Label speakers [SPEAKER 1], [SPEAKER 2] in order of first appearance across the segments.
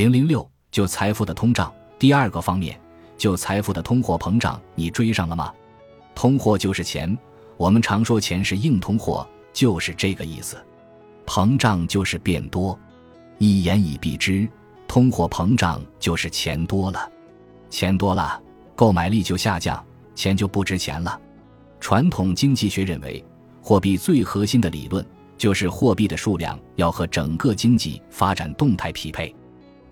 [SPEAKER 1] 零零六，就财富的通胀。第二个方面，就财富的通货膨胀，你追上了吗？通货就是钱，我们常说钱是硬通货，就是这个意思。膨胀就是变多，一言以蔽之，通货膨胀就是钱多了，钱多了，购买力就下降，钱就不值钱了。传统经济学认为，货币最核心的理论就是货币的数量要和整个经济发展动态匹配。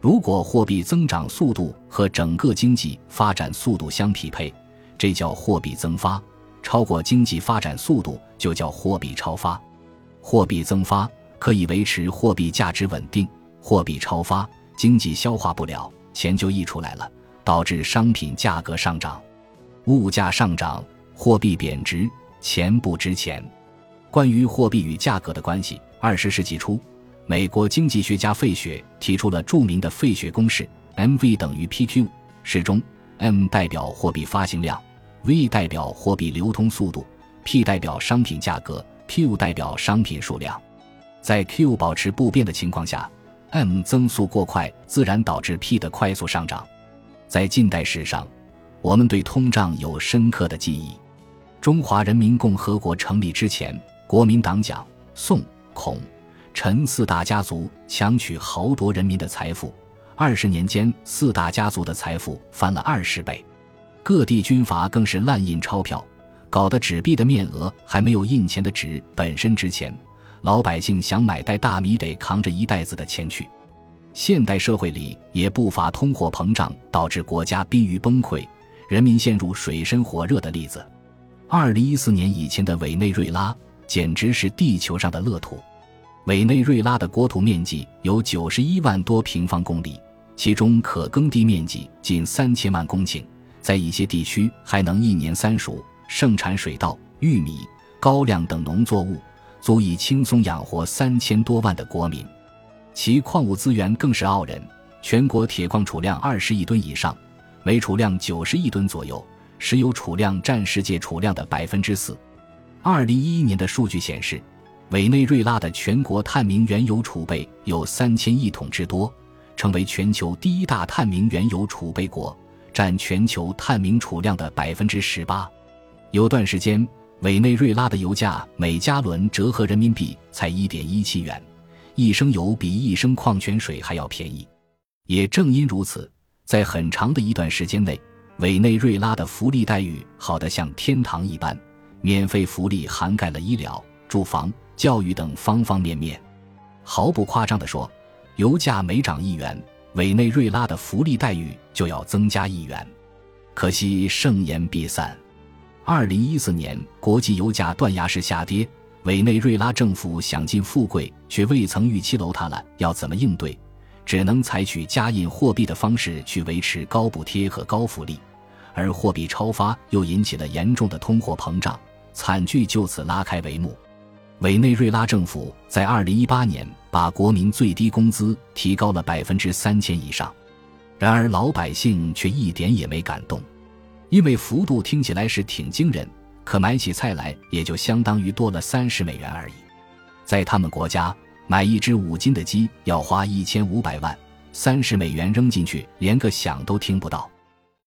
[SPEAKER 1] 如果货币增长速度和整个经济发展速度相匹配，这叫货币增发；超过经济发展速度就叫货币超发。货币增发。可以维持货币价值稳定，货币超发，经济消化不了，钱就溢出来了，导致商品价格上涨，物价上涨，货币贬值，钱不值钱。关于货币与价格的关系，二十世纪初，美国经济学家费雪提出了著名的费雪公式：M-V 等于 P-Q，式中 M 代表货币发行量，V 代表货币流通速度，P 代表商品价格，Q 代表商品数量。在 Q 保持不变的情况下，M 增速过快，自然导致 P 的快速上涨。在近代史上，我们对通胀有深刻的记忆。中华人民共和国成立之前，国民党蒋、宋、孔、陈四大家族强取豪夺人民的财富，二十年间，四大家族的财富翻了二十倍。各地军阀更是滥印钞票，搞得纸币的面额还没有印钱的纸本身值钱。老百姓想买袋大米，得扛着一袋子的钱去。现代社会里也不乏通货膨胀导致国家濒于崩溃、人民陷入水深火热的例子。二零一四年以前的委内瑞拉简直是地球上的乐土。委内瑞拉的国土面积有九十一万多平方公里，其中可耕地面积近三千万公顷，在一些地区还能一年三熟，盛产水稻、玉米、高粱等农作物。足以轻松养活三千多万的国民，其矿物资源更是傲人，全国铁矿储量二十亿吨以上，煤储量九十亿吨左右，石油储量占世界储量的百分之四。二零一一年的数据显示，委内瑞拉的全国探明原油储备有三千亿桶之多，成为全球第一大探明原油储备国，占全球探明储量的百分之十八。有段时间。委内瑞拉的油价每加仑折合人民币才一点一七元，一升油比一升矿泉水还要便宜。也正因如此，在很长的一段时间内，委内瑞拉的福利待遇好得像天堂一般，免费福利涵盖了医疗、住房、教育等方方面面。毫不夸张地说，油价每涨一元，委内瑞拉的福利待遇就要增加一元。可惜盛言必散。二零一四年，国际油价断崖式下跌，委内瑞拉政府享尽富贵，却未曾预期楼塌了，要怎么应对？只能采取加印货币的方式去维持高补贴和高福利，而货币超发又引起了严重的通货膨胀，惨剧就此拉开帷幕。委内瑞拉政府在二零一八年把国民最低工资提高了百分之三千以上，然而老百姓却一点也没感动。因为幅度听起来是挺惊人，可买起菜来也就相当于多了三十美元而已。在他们国家，买一只五斤的鸡要花一千五百万，三十美元扔进去连个响都听不到。